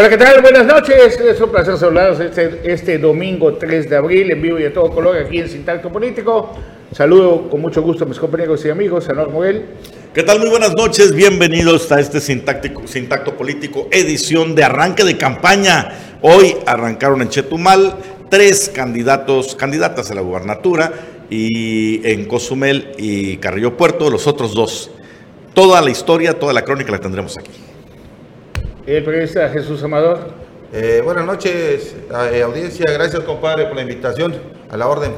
Hola, ¿qué tal? Buenas noches. Es un placer saludarlos este, este domingo 3 de abril en vivo y de todo color aquí en Sintacto Político. Saludo con mucho gusto a mis compañeros y amigos, Senor Moguel. ¿Qué tal? Muy buenas noches. Bienvenidos a este Sintáctico, Sintacto Político, edición de arranque de campaña. Hoy arrancaron en Chetumal tres candidatos, candidatas a la gubernatura y en Cozumel y Carrillo Puerto, los otros dos. Toda la historia, toda la crónica la tendremos aquí. El periodista Jesús Amador. Eh, buenas noches, eh, audiencia. Gracias, compadre, por la invitación. A la orden.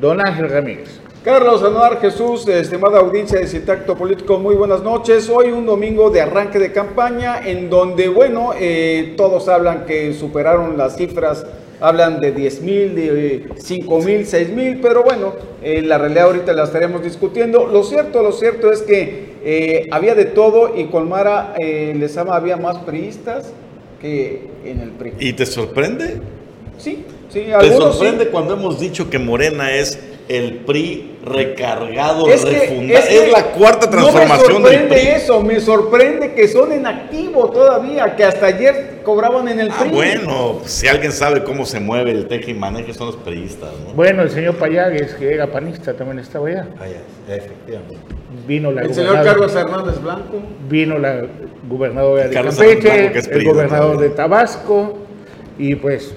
Don Ángel Ramírez. Carlos Anuar Jesús, estimada audiencia de Sintacto Político, muy buenas noches. Hoy un domingo de arranque de campaña en donde, bueno, eh, todos hablan que superaron las cifras, hablan de 10 mil, de 5 mil, 6 mil, pero bueno, eh, la realidad ahorita la estaremos discutiendo. Lo cierto, lo cierto es que eh, había de todo y Colmara eh, les ama, había más priistas que en el PRI. ¿Y te sorprende? Sí, sí, ¿Te algunos sorprende sí. cuando hemos dicho que Morena es el PRI recargado, Es que- refundado? es que Es, la cuarta transformación no me del sorprende PRI. eso, me sorprende que son en activo todavía, que hasta ayer cobraban en el Ah, PRI. bueno, si alguien sabe cómo se mueve el teje y maneje son los priistas, ¿no? Bueno, el señor Payagues, que era panista, también estaba allá. Ah, ya, efectivamente. Vino la El señor Carlos Hernández Blanco. vino la gobernadora de Carlos Campeche, Blanco, que es el gobernador de Tabasco, y pues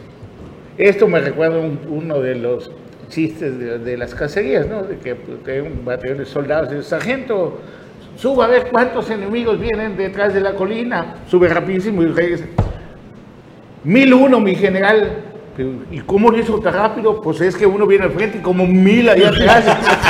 esto me recuerda un- uno de los chistes de, de las cacerías, ¿no? De que, que un batallón de soldados, el sargento, suba a ver cuántos enemigos vienen detrás de la colina, sube rapidísimo y regresa. Mil uno, mi general. ¿Y cómo lo hizo tan rápido? Pues es que uno viene al frente y como mil allá atrás.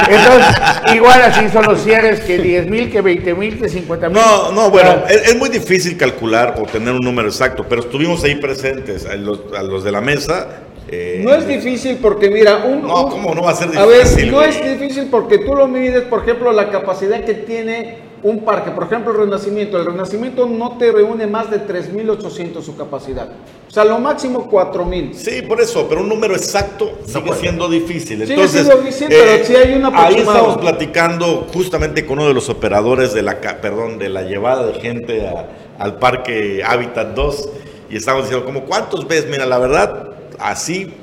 Entonces, igual así son los cierres que 10 mil, que 20 mil, que 50 mil. No, no, bueno, Ah, es, es muy difícil calcular o tener un número exacto, pero estuvimos ahí presentes, a los, a los de la mesa. Eh, No es difícil porque, mira, un. No, ¿cómo no va a ser A ver, difícil, no güey? es difícil porque tú lo mides, por ejemplo, la capacidad que tiene un parque. Por ejemplo, el Renacimiento. El Renacimiento no te reúne más de 3.800 su capacidad. O sea, lo máximo 4.000. Sí, por eso, pero un número exacto sigue puede. siendo difícil. Sigue Entonces, siendo difícil, pero sí hay un Ahí estamos platicando justamente con uno de los operadores de la, perdón, de la llevada de gente a- al parque Habitat 2 y estamos diciendo, como cuántos ves? Mira, la verdad, así,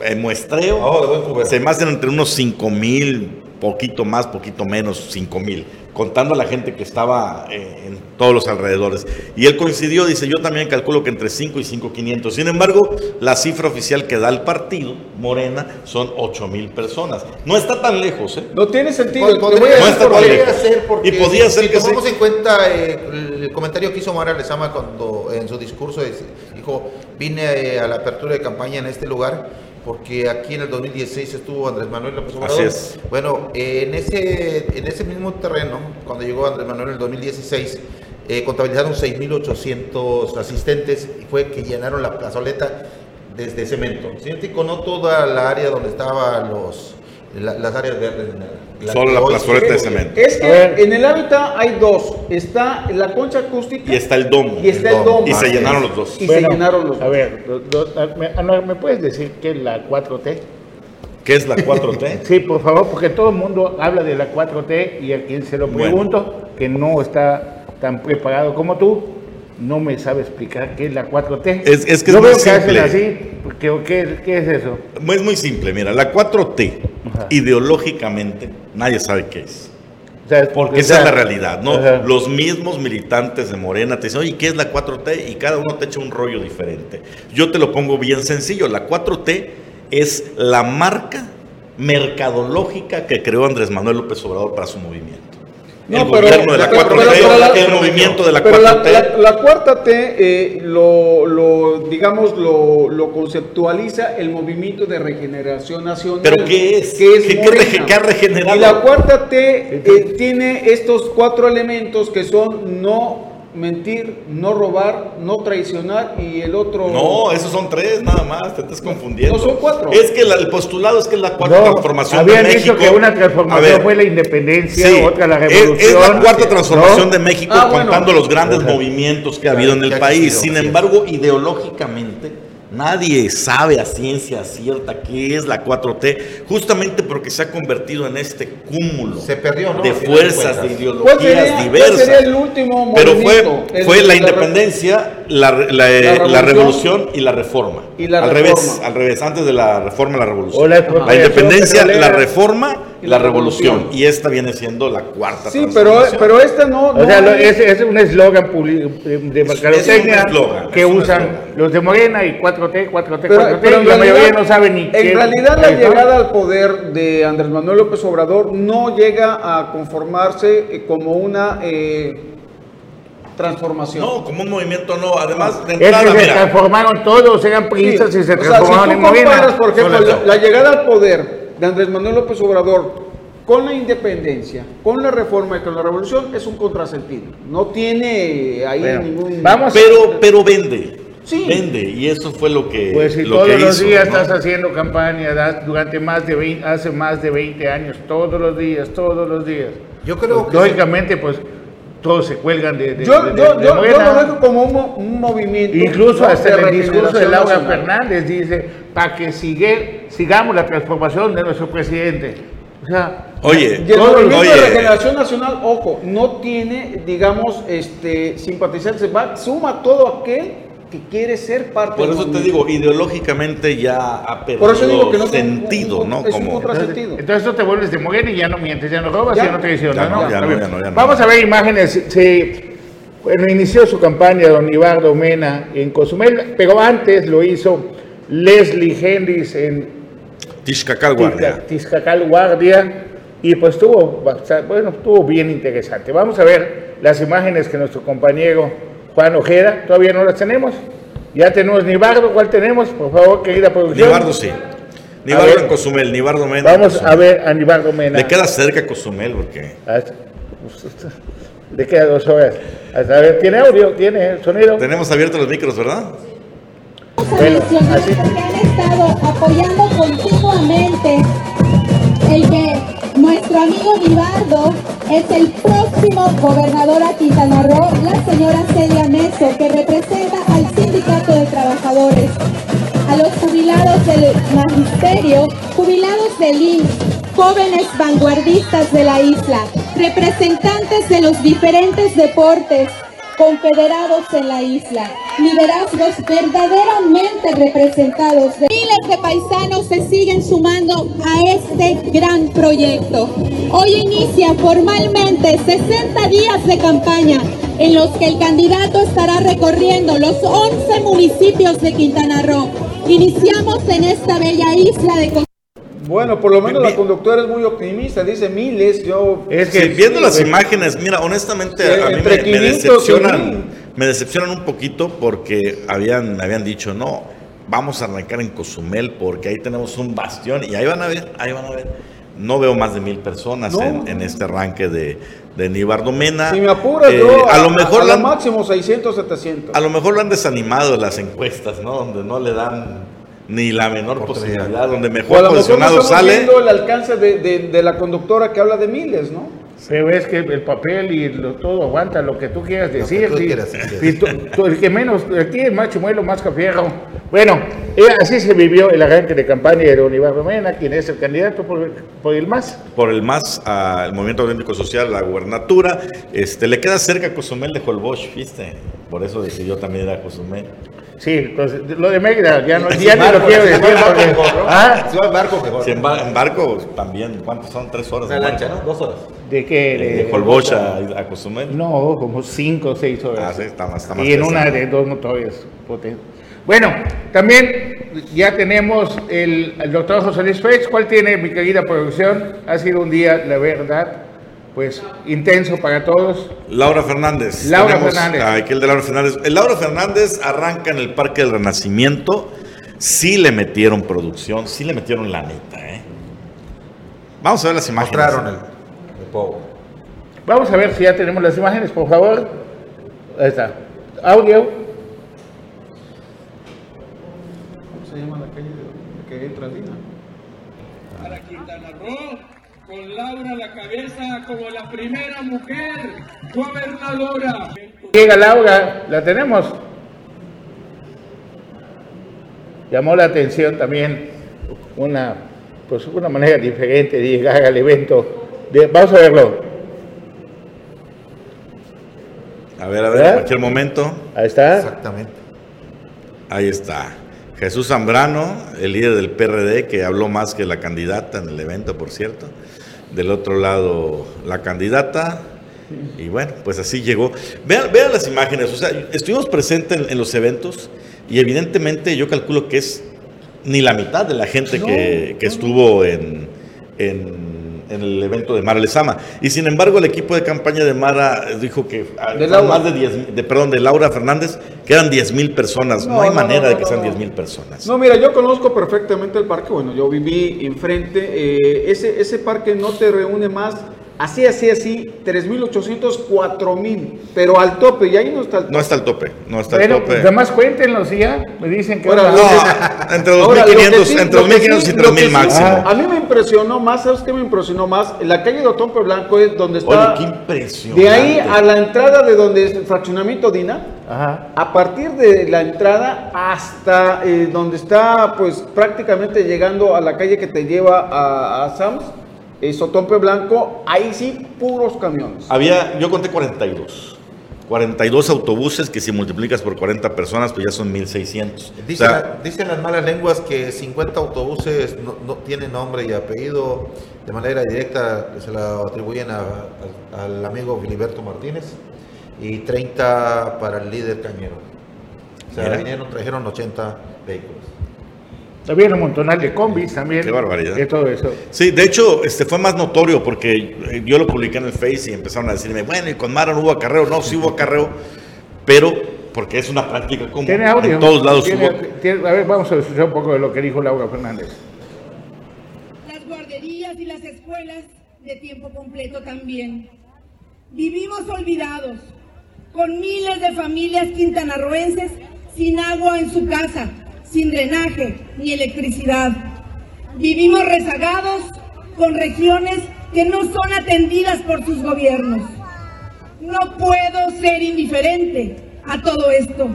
en muestreo, Oh, de buen cubero. se me hacen entre unos 5 mil, poquito más, poquito menos, 5 mil, contando a la gente que estaba eh, en todos los alrededores. Y él coincidió, dice, yo también calculo que entre 5 y 5 500. Sin embargo, la cifra oficial que da el partido, Morena, son 8 mil personas. No está tan lejos, ¿eh? No tiene sentido. Pod- Podría, No está por tan lejos. ser porque Y podía si, ser si que tomamos sí. en cuenta eh, el comentario que hizo Mara Lezama cuando en su discurso dijo, vine eh, a la apertura de campaña en este lugar porque aquí en el 2016 estuvo Andrés Manuel López Obrador. Así es. Bueno, eh, en, ese, en ese mismo terreno, cuando llegó Andrés Manuel en el 2016, eh, contabilizaron 6.800 asistentes y fue que llenaron la plazoleta desde cemento. Científico, no toda la área donde estaban los, la- las áreas verdes. la- Solo la plazoleta de cemento. Es que en el hábitat hay dos. Está la concha acústica Y está el domo. y está el domo. Y se llenaron los dos. Y Bueno, se llenaron los A ver, do- do- a- me, ¿me puedes decir qué es la 4T? ¿Qué es la 4T? Sí, por favor, porque todo el mundo habla de la 4T y a quien se lo Bueno. pregunto, que no está tan preparado como tú, no me sabe explicar qué es la 4T. Es- es que Yo es muy veo que hacen así, porque, ¿qué, ¿qué es eso? Es muy simple, mira, la 4T, Ajá. ideológicamente, nadie sabe qué es. O sea, Porque o esa es la realidad, ¿no? ajá. Los mismos militantes de Morena te dicen, oye, ¿qué es la 4T? Y cada uno te echa un rollo diferente. Yo te lo pongo bien sencillo. La 4T es la marca mercadológica que creó Andrés Manuel López Obrador para su movimiento. No, el pero- gobierno de la pero- 4T, pero- la- el movimiento de la Pero 4T. la, la- la cuarta T eh, lo, lo, digamos, lo, lo conceptualiza el movimiento de regeneración nacional. ¿Pero qué es? Que es ¿Qué- qué qué ha regenerado? Y la cuarta T eh, tiene estos cuatro elementos que son no mentir, no robar, no traicionar y el otro... No, esos son tres nada más, te estás confundiendo. No, son cuatro. Es que la- el postulado es que es la cuarta No, transformación habían de dicho México. que una A transformación ver, fue la independencia, sí, otra la revolución. Es, la cuarta transformación ¿no? de México Ah, bueno. contando los grandes movimientos que ha habido en el país. Sin embargo, ideológicamente, Nadie sabe a ciencia cierta qué es la 4T, justamente porque se ha convertido en este cúmulo Se perdió, ¿no? de fuerzas, de ideologías ¿Cuál sería, cuál diversas. sería el último Pero fue, fue la la- independencia, la, re- la, eh, La la revolución revolución y la reforma. y la al reforma. revés, al revés, antes de la reforma, la revolución. La independencia, la reforma y la la revolución. revolución. Y esta viene siendo la cuarta Sí, pero, pero esta no. O no sea, lo- es- es, es un eslogan de- mercadotecnia un eslogan, que es usan los de Morena y 4T, 4T, Pero, 4T, pero y la en mayoría realidad- no sabe ni En qué. realidad la llegada al poder de Andrés Manuel López Obrador no llega a conformarse eh, como una eh, transformación. No, como un movimiento no. Además, de Es que entrada, se mira, transformaron todos, eran Sí, priistas y se o sea, transformaron si en tú comparas, Morena. por ejemplo, la, la llegada al poder de Andrés Manuel López Obrador con la independencia, con la reforma y con la revolución es un contrasentido. No tiene ahí Bueno, ningún... vamos pero, pero vende. Sí. Vende. Y eso fue lo que. Pues si lo todos que los hizo, días ¿no? estás haciendo campaña durante más de 20, hace más de 20 años, todos los días, todos los días. Yo creo que Lógicamente, pues todos se cuelgan de, de, yo, de- yo, de yo- lo veo como un, mo- un movimiento. Incluso ¿no? hasta en el discurso de Laura nacional. Fernández dice, para que sigue, sigamos la transformación de nuestro presidente. O sea, Oye, Y el Todo- movimiento oye, de regeneración nacional, ojo, no tiene, digamos, este, simpatizantes, va, suma todo aquel que quiere ser parte Por del eso te digo, ideológicamente ya ha perdido Por eso digo que no es un- sentido, un- ¿no? es un Como, entonces, sentido. entonces tú te vuelves de Morena y ya no mientes, ya no robas, Ya. ya, no traicionas, Ya no, ¿no? ya Está no, bien. ya no, ya no. Vamos a ver imágenes. Se, bueno, inició su campaña don Ibardo Mena en Cozumel, pero antes lo hizo Leslie Hendrix en Tixcacal Guardia. Tizca- Tizcacal Guardia y pues estuvo bastante, bueno, estuvo bien interesante. Vamos a ver las imágenes que nuestro compañero Juan Ojeda, todavía no las tenemos. Ya tenemos Nibardo, ¿cuál tenemos? Por favor, querida producción. Nibardo sí. Nibardo ver. en Cozumel, Nibardo Mena. en Vamos Cozumel. a ver a Nibardo Mena. Le queda cerca Cozumel porque. Ah, Le queda dos horas. A ver, ¿tiene audio? ¿Tiene sonido? Tenemos abiertos los micros, ¿verdad? Bueno, así. que han estado apoyando continuamente el que nuestro amigo Vivardo es el próximo gobernador a Quintana Roo, la señora Celia Meso, que representa al sindicato de trabajadores, a los jubilados del magisterio, jubilados del IMSS, jóvenes vanguardistas de la isla, representantes de los diferentes deportes, confederados en la isla, liderazgos verdaderamente representados. de- Miles de paisanos se siguen sumando a este gran proyecto. Hoy inicia formalmente 60 días de campaña en los que el candidato estará recorriendo los 11 municipios de Quintana Roo. Iniciamos en esta bella isla de Bueno, por lo menos la conductora es muy optimista, dice miles, yo... Es que Sí, viendo las pues, imágenes, mira, honestamente Sí, a mí entre me, me 500 y decepcionan, mil. Me decepcionan un poquito porque habían, me habían dicho, no, vamos a arrancar en Cozumel porque ahí tenemos un bastión y ahí van a ver, ahí van a ver. No veo más de mil personas No. en, en este arranque de, de Nibardo Mena. Si me apuras, Eh, yo a, lo mejor a la lo han- máximo 600, 700. a lo mejor lo han desanimado las encuestas, ¿no? Donde no le dan ni la menor posibilidad, donde o a mejor lo mejor no posicionado estamos sale. el alcance de, de- de la conductora que habla de miles, ¿no? Pero es que el papel y lo- todo aguanta lo que tú quieras que decir. tú sí. quieras decir. Sí, tú- tú- el que menos, aquí es más chimuelo, más cafierro. Bueno, eh, así se vivió el arranque de campaña de Ibarro Mena, quien es el candidato por, por el MAS. por el MAS, al Movimiento Auténtico Social, la gubernatura. Este, le queda cerca Cozumel de Holbox, ¿viste? Por eso decidió también ir a Cozumel. Sí, entonces lo de Mérida ya no, ya ni lo barco, quiero si decir. en barco porque- mejor, ¿no? ¿Ah? Si va en barco, mejor. Si en, ba- en barco también, ¿cuántos son? ¿Tres horas? De lancha? ¿no? Dos horas. ¿De qué? De, De- Holbox a, a Cozumel. No, como cinco o seis horas. Ah, sí, está más, está más y en una de dos motores potentes. Bueno, también ya tenemos el, el doctor José Luis Félix. ¿Cuál tiene, mi querida producción? Ha sido un día, la verdad, pues intenso para todos. Laura Fernández. Laura Tenemos Fernández. a Aquel de Laura Fernández. El Laura Fernández arranca en el Parque del Renacimiento. Sí le metieron producción, sí le metieron la neta, ¿eh? Vamos a ver las imágenes. Mostraron el, el povo. Vamos a ver si ya tenemos las imágenes, por favor. Ahí está. Audio. ¿Cómo se llama la calle de, que entra Lina? para Quintana Roo, con Laura a la cabeza como la primera mujer gobernadora. Llega Laura, la tenemos. llamó la atención también una, pues una manera diferente de llegar al evento. De- vamos a verlo. A ver, a ver, en cualquier momento. Ahí está. Exactamente. Ahí está. Jesús Zambrano, el líder del PRD, que habló más que la candidata en el evento, por cierto. Del otro lado, la candidata. Y bueno, pues así llegó. Vean, vean las imágenes. O sea, estuvimos presentes en, en los eventos y evidentemente yo calculo que es ni la mitad de la gente que, que estuvo en, en- en el evento de Mara Lezama. Y sin embargo, el equipo de campaña de Mara dijo que ah, De más de 10, de, perdón, de Laura Fernández, que eran 10 mil personas. No, No, hay no, manera no, de que sean no. 10 mil personas. No, mira, yo conozco perfectamente el parque. Bueno, yo viví enfrente. eh, ese, ese parque no te reúne más. Así, así, así. 3.800, 4.000. Pero al tope. Y ahí no está el tope. No está el tope, no está Bueno, el tope. nada más cuéntenlos y ya. Me dicen que Ahora, No, entre Ahora, lo que 2.500 sí- entre lo que 2.500 sí- y lo que 3.000 sí- máximo. A mí me impresionó más, ¿sabes qué me impresionó más? La calle de Otompe Blanco es donde está. Oye, qué impresionante. de ahí a la entrada de donde es el fraccionamiento Dina. Ajá. A partir de la entrada hasta eh, donde está, pues prácticamente llegando a la calle que te lleva a, a Sams, Sotompe Blanco, ahí sí, puros camiones. Había, yo conté 42. 42 autobuses que si multiplicas por 40 personas, pues ya son 1.600. O Dicen, sea, dicen las malas lenguas que 50 autobuses no, no tienen nombre y apellido de manera directa, se la atribuyen a- al- al amigo Filiberto Martínez y 30 para el líder Cañero. O sea, vinieron, trajeron 80 vehículos. Había un montonal de combis también. Qué barbaridad. De todo eso. Sí, de hecho, este fue más notorio porque eh, yo lo publiqué en el Face y empezaron a decirme, bueno, y con Mara no hubo acarreo. No, sí hubo acarreo, pero porque es una práctica común. ¿Tiene audio? En todos lados ¿Tiene- hubo. tiene- a ver, vamos a escuchar un poco de lo que dijo Laura Fernández. las guarderías y las escuelas de tiempo completo también. Vivimos olvidados, con miles de familias quintanarroenses sin agua en su casa, sin drenaje ni electricidad. Vivimos rezagados con regiones que no son atendidas por sus gobiernos. No puedo ser indiferente a todo esto.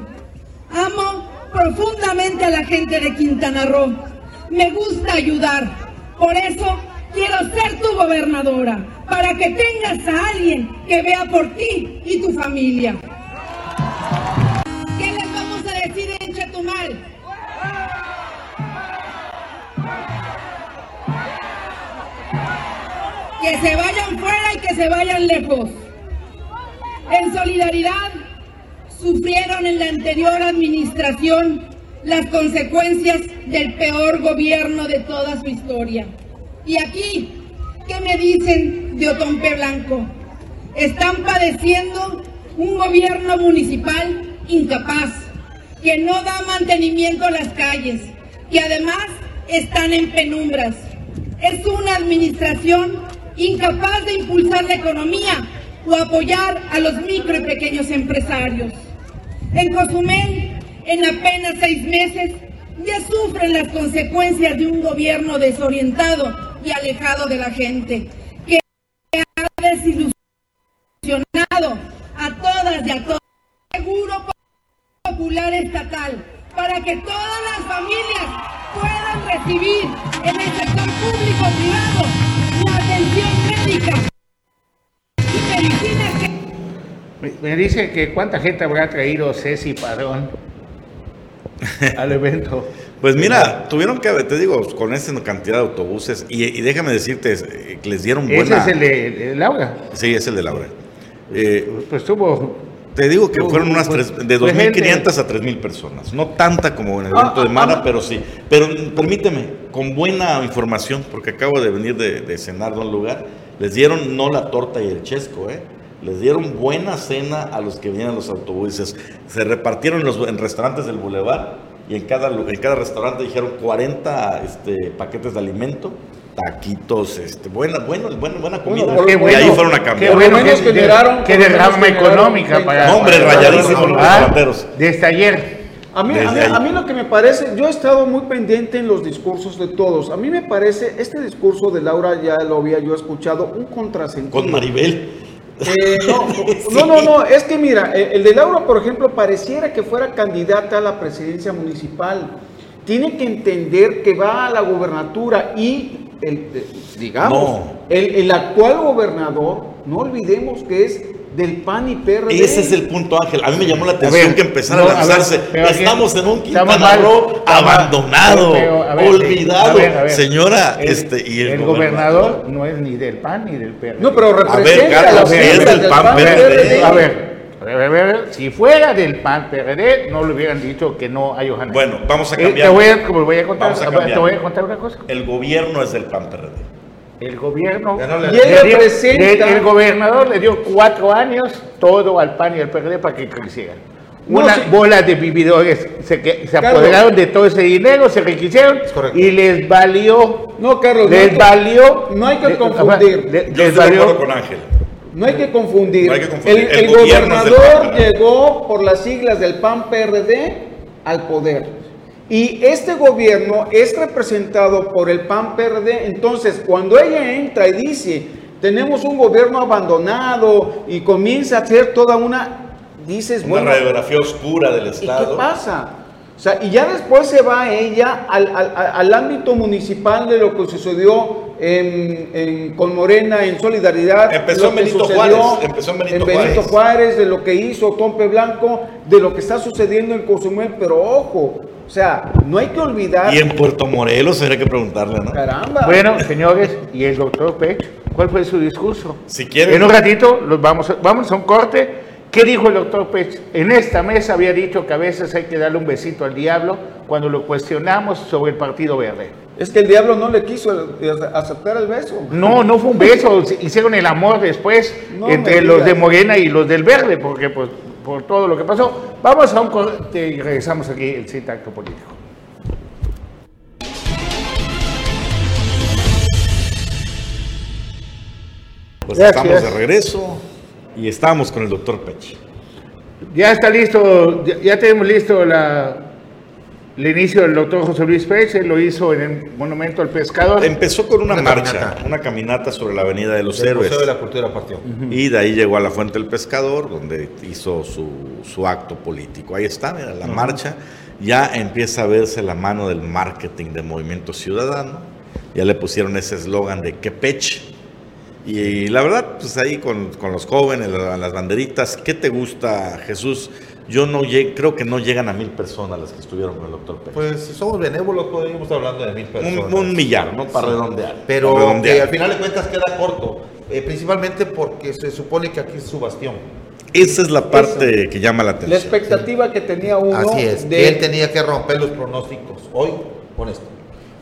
Amo profundamente a la gente de Quintana Roo. Me gusta ayudar. Por eso quiero ser tu gobernadora, para que tengas a alguien que vea por ti y tu familia. Se vayan fuera y que se vayan lejos. En solidaridad, sufrieron en la anterior administración las consecuencias del peor gobierno de toda su historia. Y aquí, ¿qué me dicen de Otompe Blanco? Están padeciendo un gobierno municipal incapaz, que no da mantenimiento a las calles, que además están en penumbras. Es una administración incapaz de impulsar la economía o apoyar a los micro y pequeños empresarios. En Cozumel, en apenas seis meses, ya sufren las consecuencias de un gobierno desorientado y alejado de la gente, que ha desilusionado a todas y a todos. Seguro popular estatal, para que todas las familias puedan recibir en el sector público-privado médica y medicinas que Me, dice que cuánta gente habrá traído Ceci Padrón al evento. Pues mira, tuvieron que, te digo, con esta cantidad de autobuses, y, y déjame decirte, eh, que les dieron Ese buena... es el de, de Laura. Sí, es el de Laura. Eh, Pues tuvo. te digo que fueron unas pues- tres- de pues 2.500 a 3.000 personas. No tanta como en el Ah, evento de ah, Mara, ah. pero sí. Pero permíteme, con buena información, porque acabo de venir de, de cenar de un lugar, les dieron no la torta y el chesco, ¿eh? Les dieron buena cena a los que venían en los autobuses. Se repartieron en los en restaurantes del Boulevard y en cada, en cada restaurante dijeron 40 este, paquetes de alimento, taquitos, este, buena, buena, buena, buena comida. Qué y bueno, ahí fueron a Qué cambiar. Lo bueno menos que, generaron- qué derrama económica para. No, hombre, para- rayadísimos los Ah, restauranteros. Desde ayer. A mí, a, mí, a mí lo que me parece, yo he estado muy pendiente en los discursos de todos. A mí me parece, este discurso de Laura ya lo había yo escuchado, un contrasentido. Con Maribel. Eh, no, no, no, no, es que mira, el de Laura, por ejemplo, pareciera que fuera candidata a la presidencia municipal. tiene que entender que va a la gobernatura y, el, eh, digamos, No. el, el actual gobernador, no olvidemos que es del PAN y PRD. Ese es el punto, Ángel. A mí me llamó la atención ver, que empezara no, a a ver, lanzarse. Estamos en un Quintana. Roo abandonado, a ver, olvidado. a ver, a ver. Señora, el, este, y el, el gobernador no es ni del PAN ni del PRD. No, pero A ver, representa a, Carlos, las si es del PAN, PRD. PRD. A ver, a ver, a ver, si fuera del PAN PRD, no le hubieran dicho que no hay Ojana. Bueno, vamos a Eh, cambiar. te, voy a, voy a contar, a te voy a contar una cosa. El gobierno es del PAN PRD. El gobierno. No le- Y él le dio- le- el gobernador le dio cuatro años todo al PAN y al PRD para que crecieran. No, Una sí. bola de vividores se, que- se Carlos. apoderaron de todo ese dinero, se enriquecieron correcto. y les valió. No, Carlos, les que- valió. no hay que le- confundir. le- Yo les estoy de valió. acuerdo con Ángel. No hay que confundir. No hay que confundir. El, gobernador PAN, llegó por las siglas del PAN-PRD al poder. Y este gobierno es representado por el PAN-PRD. Entonces, cuando ella entra y dice, tenemos un gobierno abandonado y comienza a hacer toda una... Dices, Una bueno, radiografía oscura del ¿Y qué Estado. pasa? O sea, y ya después se va ella al- al- al ámbito municipal de lo que sucedió en, en- con Morena en solidaridad. Empezó en Benito sucedió Juárez, empezó en Benito Juárez. Juárez, de lo que hizo Tompe Blanco, de lo que está sucediendo en Cozumel, pero ojo, o sea, no hay que olvidar, Y en Puerto Morelos habría que preguntarle, ¿no? caramba. Bueno, señores, y el doctor Pech, ¿cuál fue su discurso? Si quieren- En un ratito los vamos a, vamos a un corte. ¿Qué dijo el doctor Pech? En esta mesa había dicho que a veces hay que darle un besito al diablo cuando lo cuestionamos sobre el Partido Verde. Es que el diablo no le quiso eh, aceptar el beso. No, no fue un beso, hicieron el amor después No entre los de Morena y los del Verde, porque pues por todo lo que pasó. Vamos a un corte y regresamos aquí el Citacto Político. Pues Gracias. estamos de regreso y estamos con el doctor Pech. Ya está listo, ya, ya tenemos listo la, el inicio del doctor José Luis Pech, él lo hizo en el Monumento al Pescador. Empezó con una, Una marcha, caminata. una caminata sobre la Avenida de los El Héroes. Museo de la Cultura partió. Y de ahí llegó a la Fuente del Pescador, donde hizo su, su acto político. Ahí está, mira, la marcha. Ya empieza a verse la mano del marketing de Movimiento Ciudadano. Ya le pusieron ese eslogan de que pech. Y la verdad, pues ahí con, con los jóvenes, la- las banderitas, ¿qué te gusta, Jesús? Yo no creo que no llegan a mil personas las que estuvieron con el doctor Pech. Pues si somos benévolos, podríamos estar hablando de mil personas. un, un millar, ¿no? Para redondear. Pero para redondear. que al final de cuentas queda corto. eh, principalmente porque se supone que aquí es su bastión. Esa es la parte que llama la La atención. expectativa que tenía uno Así es. de él tenía que romper los pronósticos. Hoy, con esto.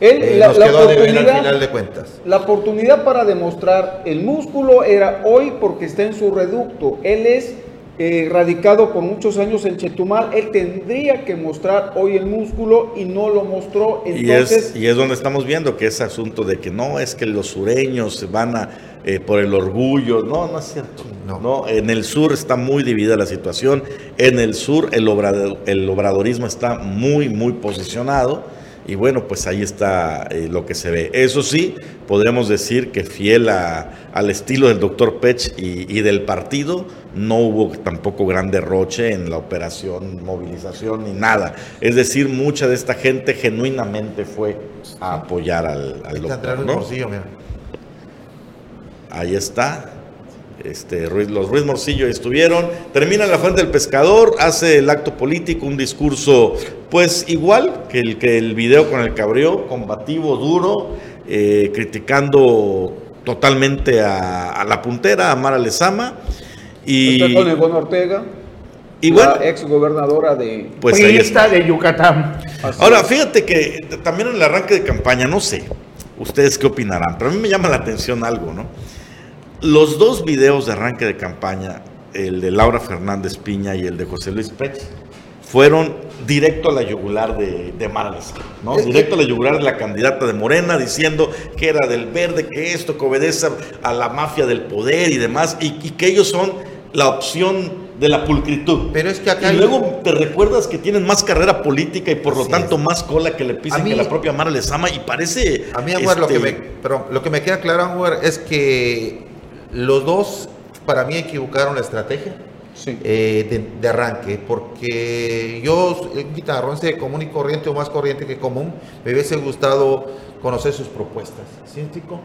Él, Eh, la, nos la quedó a deber al oportunidad, final de cuentas. la oportunidad para demostrar el músculo era hoy porque está en su reducto. Él es eh, radicado por muchos años en Chetumal. Él tendría que mostrar hoy el músculo y no lo mostró. Y Entonces, es, y es donde estamos viendo que ese asunto de que no es que los sureños se van a eh, por el orgullo, no, no es cierto. No. No. en el sur está muy dividida la situación. En el sur el, obrado- el obradorismo está muy, muy posicionado. Y bueno, pues ahí está eh, lo que se ve. Eso sí, podremos decir que fiel a- al estilo del doctor Pech y, y del partido, no hubo tampoco gran derroche en la operación, movilización ni nada. Es decir, mucha de esta gente genuinamente fue a apoyar al, al doctor. ¿no? Ahí está. Este, Ruiz- los Ruiz Morcillo estuvieron. Termina la Fuente del Pescador, hace el acto político, un discurso, pues igual que el que el video con el cabrió, combativo, duro, eh, criticando totalmente a, a la puntera, a Mara Lezama. Y, está con Ivonne Ortega, y bueno, la ex gobernadora de... pues está. de Yucatán. Así Ahora, es. fíjate que también en el arranque de campaña, no sé, ustedes qué opinarán, pero a mí me llama la atención algo, ¿no? Los dos videos de arranque de campaña, el de Laura Fernández Piña y el de José Luis Pech, fueron directo a la yugular de, de Mara Lezama, ¿no? Directo a la yugular de la candidata de Morena, diciendo que era del verde, que esto, que obedece a la mafia del poder y demás, y, y que ellos son la opción de la pulcritud. Pero es que acá Y luego te recuerdas que tienen más carrera política y por lo tanto es. más cola que le pisen A mí- que la propia Mara Lezama y parece... A mí, Anwar, lo, que este, me, perdón, lo que me queda claro, Anwar, es que los dos, para mí, equivocaron la estrategia. Sí. eh, de, de arranque, porque yo, el guitarronce común y corriente o más corriente que común, me hubiese gustado conocer sus propuestas, ¿sí, chico?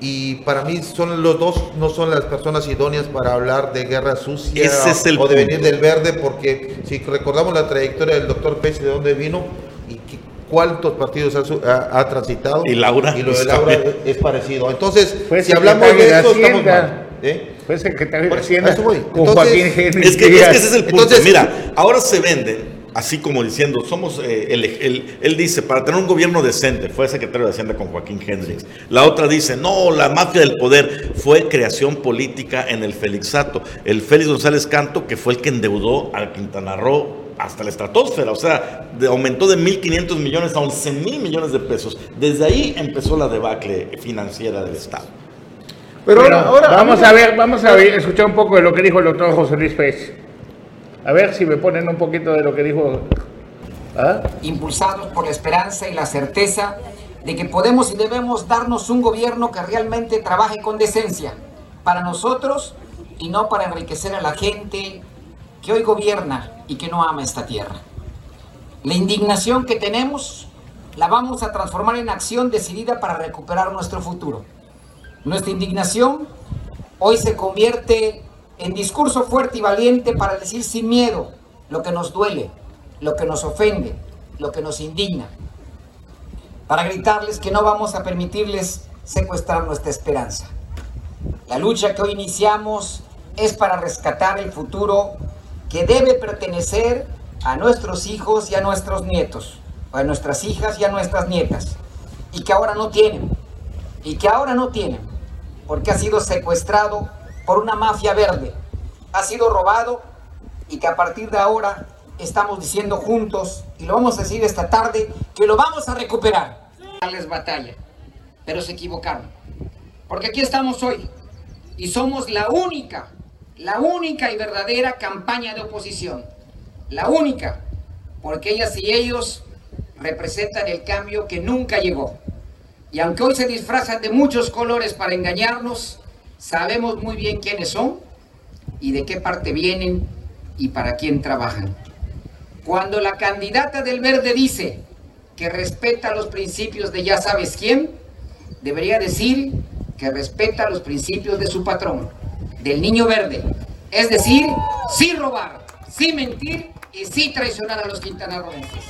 Y para mí son los dos, no son las personas idóneas para hablar de guerra sucia Ese es el o de punto. venir del verde, porque si recordamos la trayectoria del doctor Pech, de dónde vino y qué- cuántos partidos ha, su- ha- ha transitado. Y Laura, Y lo de pues, Laura es parecido. Entonces, si hablamos de de esto, estamos Hacienda. mal. ¿eh? Fue secretario de Hacienda a eso voy. con Joaquín Henry Es que, es que Díaz. ese es el punto. Entonces- Mira, ahora se venden, así como diciendo, somos, eh, el- el- él dice, para tener un gobierno decente, fue secretario de Hacienda con Joaquín Hendrix. La otra dice, no, la mafia del poder fue creación política en el Felixato. El Félix González Canto, que fue el que endeudó al Quintana Roo hasta la estratosfera, o sea, de- aumentó de 1.500 millones a 11 mil millones de pesos. Desde ahí empezó la debacle financiera del Estado. Pero Bueno, ahora, ahora vamos mí- a ver, vamos a ver, escuchar un poco de lo que dijo el doctor José Luis Pech. A ver si me ponen un poquito de lo que dijo. ¿Ah? impulsados por la esperanza y la certeza de que podemos y debemos darnos un gobierno que realmente trabaje con decencia para nosotros y no para enriquecer a la gente que hoy gobierna y que no ama esta tierra. La indignación que tenemos la vamos a transformar en acción decidida para recuperar nuestro futuro. Nuestra indignación hoy se convierte en discurso fuerte y valiente para decir sin miedo lo que nos duele, lo que nos ofende, lo que nos indigna. Para gritarles que no vamos a permitirles secuestrar nuestra esperanza. La lucha que hoy iniciamos es para rescatar el futuro que debe pertenecer a nuestros hijos y a nuestros nietos, a nuestras hijas y a nuestras nietas, y que ahora no tienen, y que ahora no tienen, porque ha sido secuestrado por una mafia verde, ha sido robado y que a partir de ahora estamos diciendo juntos, y lo vamos a decir esta tarde, que lo vamos a recuperar. Darles batalla, pero se equivocaron, porque aquí estamos hoy y somos la única, la única y verdadera campaña de oposición, la única, porque ellas y ellos representan el cambio que nunca llegó. Y aunque hoy se disfrazan de muchos colores para engañarnos, sabemos muy bien quiénes son y de qué parte vienen y para quién trabajan. Cuando la candidata del verde dice que respeta los principios de ya sabes quién, debería decir que respeta los principios de su patrón, del niño verde. Es decir, sí robar, sí mentir y sí traicionar a los quintanarroenses.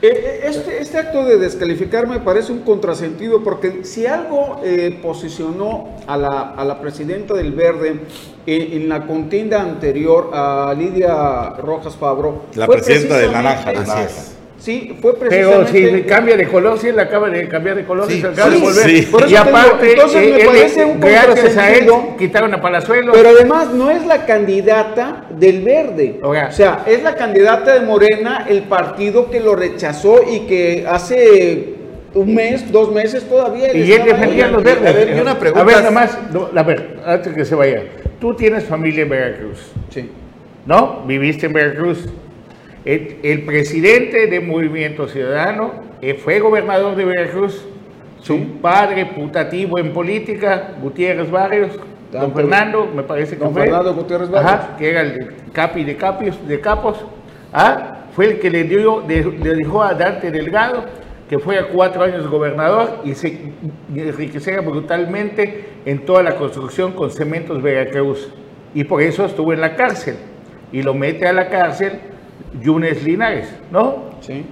Eh, eh, Este, este acto de descalificar me parece un contrasentido porque si algo eh, posicionó a la, a la presidenta del Verde eh, en la contienda anterior a Lidia Rojas Fabro. La fue presidenta de Naranja, Sí, fue Pero precisamente. si cambia de color, si él acaba de cambiar de color, Sí, se acaba sí, de volver. sí. Por eso y digo, aparte, entonces me eh, él, parece un gracias a él, quitaron a Palazuelo. Pero además no es la candidata del verde. Oiga. O sea, es la candidata de Morena, el partido que lo rechazó y que hace un mes, dos meses todavía. y él defendía los verdes. a ver, y una pregunta- A ver, nada más, no, a ver, antes que se vaya. Tú tienes familia en Veracruz, Sí. ¿no? Viviste en Veracruz. El, el presidente de Movimiento Ciudadano eh, fue gobernador de Veracruz. Su Sí. padre putativo en política, Gutiérrez Barrios, don Don Fernando, me parece que Don fue. Fernando Gutiérrez Ajá, Barrios. que era el capi de capios, de capos. Ah, fue el que le dio, de- le dijo a Dante Delgado que fue a cuatro años gobernador y se enriqueciera brutalmente en toda la construcción con cementos Veracruz. Y por eso estuvo en la cárcel. Y lo mete a la cárcel Yunes Linares, ¿no? Sí.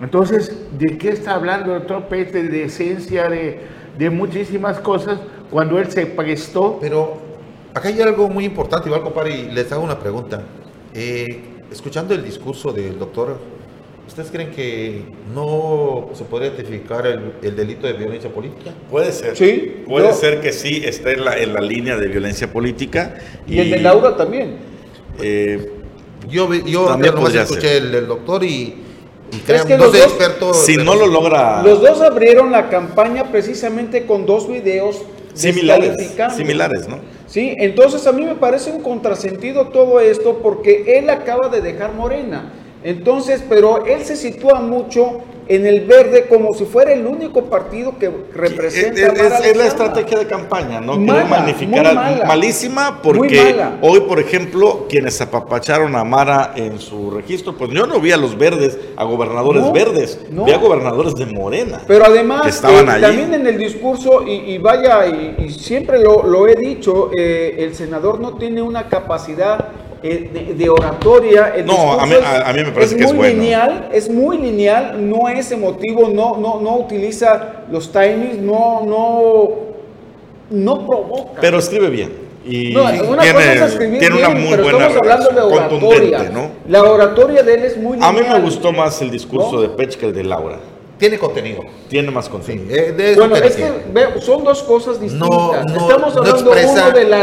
Entonces, ¿de qué está hablando el doctor Pérez? De decencia, de, de muchísimas cosas, cuando él se prestó. Pero acá hay algo muy importante, igual compadre, y les hago una pregunta. Eh, escuchando el discurso del doctor, ¿ustedes creen que no se podría identificar el, el delito de violencia política? Puede ser. Sí, Puede yo- ser que sí esté en la, en la línea de violencia política. Y el de Laura también. eh, Yo, vi- yo También nomás escuché el, doctor y, y crean, que no los soy dos- experto. si no lo logra. Los dos abrieron la campaña precisamente con dos videos similares. Similares, ¿no? Sí, entonces a mí me parece un contrasentido todo esto porque él acaba de dejar Morena. Entonces, pero él se sitúa mucho en el verde como si fuera el único partido que representa Es, es- es la estrategia de campaña, ¿no? Mala, Querer magnificar malísima porque hoy, por ejemplo, quienes apapacharon a Mara en su registro, pues yo no vi a los verdes, a gobernadores No, verdes, no. vi a gobernadores de Morena. Pero además, que estaban eh, allí. también en el discurso, y, y vaya, y, y siempre lo, lo he dicho, eh, el senador no tiene una capacidad de, de oratoria. El No, discurso a mí- a- a mí me parece que es muy bueno. lineal, es muy lineal, no es emotivo, no, no, no utiliza los timings, no, no, no provoca. Pero escribe bien. Y No, una tiene, cosa es escribir tiene bien, una muy pero buena estamos hablando de oratoria. ¿no? La oratoria de él es muy A lineal. mí me gustó más el discurso ¿No? de Pech que el de Laura. Tiene contenido. Tiene más contenido. Eh, de Bueno, es que ve, son dos cosas distintas. no- Estamos no hablando expresa- uno de la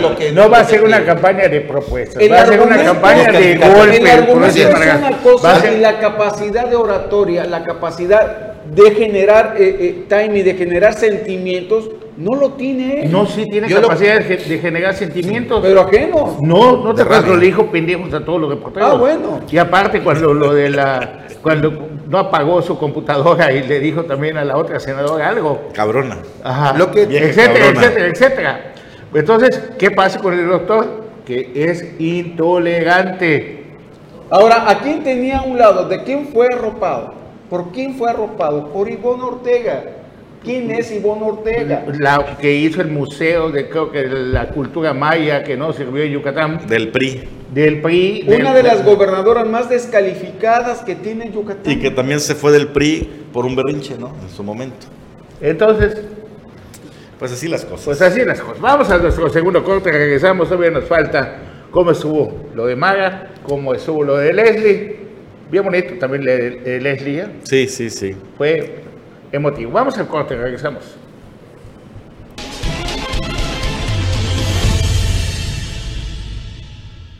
no que- no va a ser una campaña de propuestas, El va a ser una argumento- campaña de golpe. El argumento es una cosa ser- y la capacidad de oratoria, la capacidad de generar eh, eh, timing, de generar sentimientos, no lo tiene él. No, sí tiene Yo lo- capacidad de, ge- de generar sentimientos. Pero ajeno. No, no te De pases, rabia. le dijo pendejos a todos los reporteros. Ah, bueno. Y aparte, cuando lo de la. Cuando no apagó su computadora y le dijo también a la otra senadora algo. Cabrona. Ajá. Lo que- etcétera, cabrona. etcétera, etcétera. Entonces, ¿qué pasa con el doctor? Que es intolerante. Ahora, ¿a quién tenía a un lado? ¿De quién fue arropado? ¿Por quién fue arropado? Por Ivonne Ortega. ¿Quién es Ivonne Ortega? La que hizo el museo de, creo que la cultura maya que no sirvió en Yucatán, Del PRI. del PRI. Una del- de las gobernadoras más descalificadas que tiene Yucatán. Y que también se fue del PRI por un berrinche, ¿no? En su momento. Entonces, Pues así las cosas. Pues así las cosas. Vamos a nuestro segundo corte, regresamos, todavía nos falta cómo estuvo lo de Maga, cómo estuvo lo de Leslie. Bien bonito también Leslie, ¿eh? Sí, sí, sí. fue emotivo. Vamos al corte, regresamos.